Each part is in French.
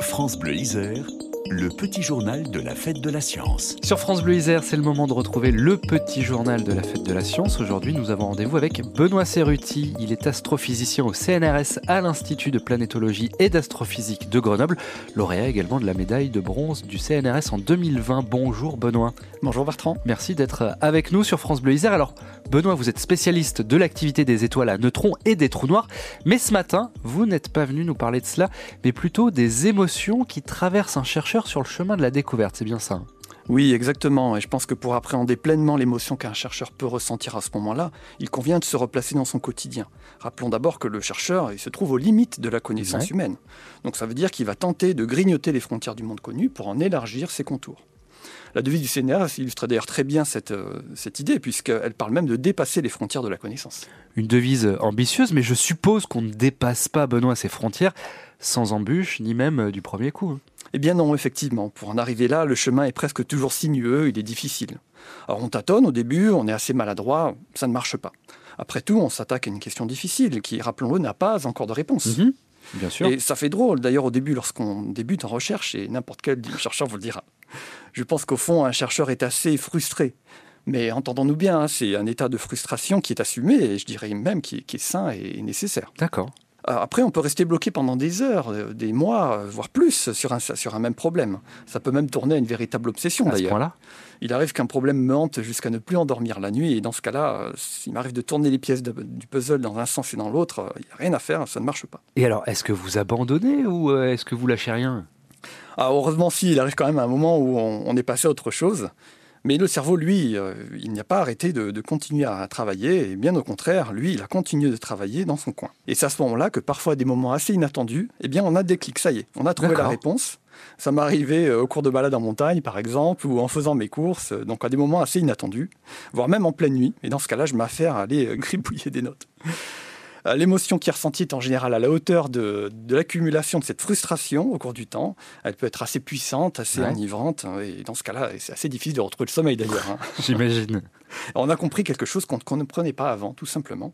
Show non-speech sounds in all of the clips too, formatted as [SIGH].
France Bleu Isère, le petit journal de la fête de la science. Sur France Bleu Isère, c'est le moment de retrouver le petit journal de la fête de la science. Aujourd'hui, nous avons rendez-vous avec Benoît Cerruti. Il est astrophysicien au CNRS à l'Institut de planétologie et d'astrophysique de Grenoble, lauréat également de la médaille de bronze du CNRS en 2020. Bonjour Benoît. Bonjour Bertrand. Merci d'être avec nous sur France Bleu Isère. Alors, Benoît, vous êtes spécialiste de l'activité des étoiles à neutrons et des trous noirs, mais ce matin, vous n'êtes pas venu nous parler de cela, mais plutôt des émotions qui traversent un chercheur sur le chemin de la découverte, c'est bien ça oui, exactement. Et je pense que pour appréhender pleinement l'émotion qu'un chercheur peut ressentir à ce moment-là, il convient de se replacer dans son quotidien. Rappelons d'abord que le chercheur il se trouve aux limites de la connaissance humaine. Donc ça veut dire qu'il va tenter de grignoter les frontières du monde connu pour en élargir ses contours. La devise du CNRS illustre d'ailleurs très bien cette, euh, cette idée, puisqu'elle parle même de dépasser les frontières de la connaissance. Une devise ambitieuse, mais je suppose qu'on ne dépasse pas, Benoît, ces frontières sans embûche, ni même euh, du premier coup. Eh bien non, effectivement. Pour en arriver là, le chemin est presque toujours sinueux, il est difficile. Alors on tâtonne au début, on est assez maladroit, ça ne marche pas. Après tout, on s'attaque à une question difficile qui, rappelons-le, n'a pas encore de réponse. Mhm. bien sûr. Et ça fait drôle, d'ailleurs, au début, lorsqu'on débute en recherche, et n'importe quel [LAUGHS] chercheur vous le dira. Je pense qu'au fond, un chercheur est assez frustré. Mais entendons-nous bien, hein, c'est un état de frustration qui est assumé, et je dirais même qui est sain et nécessaire. D'accord. Euh, après, on peut rester bloqué pendant des heures, euh, des mois, euh, voire plus, sur un, sur un même problème. Ça peut même tourner à une véritable obsession, d'ailleurs. Il arrive qu'un problème me hante jusqu'à ne plus endormir la nuit, et dans ce cas-là, il m'arrive de tourner les pièces du puzzle dans un sens et dans l'autre, il n'y a rien à faire, ça ne marche pas. Et alors, est-ce que vous abandonnez ou est-ce que vous lâchez rien? Ah, Heureusement, si, il arrive quand même un moment où on est passé à autre chose. Mais le cerveau, lui, euh, il n'a pas arrêté de, continuer à travailler, et bien au contraire, lui, il a continué de travailler dans son coin. Et c'est à ce moment-là que parfois, à des moments assez inattendus, eh bien, on a des clics, ça y est, on a trouvé la réponse. Ça m'est arrivé euh, au cours de balade en montagne, par exemple, ou en faisant mes courses, donc à des moments assez inattendus, voire même en pleine nuit. Et dans ce cas-là, je m'affaire à aller euh, [LAUGHS] gribouiller des notes. Euh, l'émotion qui est ressentie est en général à la hauteur de, l'accumulation de cette frustration au cours du temps. Elle peut être assez puissante, assez enivrante. Hein, et dans ce cas-là, c'est assez difficile de retrouver le sommeil d'ailleurs. Hein. [LAUGHS] J'imagine. [LAUGHS] On a compris quelque chose qu'on ne prenait pas avant, tout simplement.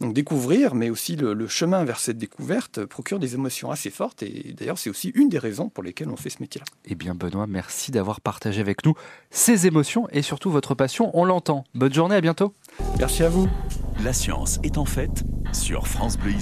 Donc découvrir, mais aussi le, chemin vers cette découverte procure des émotions assez fortes. Et d'ailleurs, c'est aussi une des raisons pour lesquelles on fait ce métier-là. Eh bien, Benoît, merci d'avoir partagé avec nous ces émotions et surtout votre passion. On l'entend. Bonne journée, à bientôt. Merci à vous. La science est en fait sur France Bleu.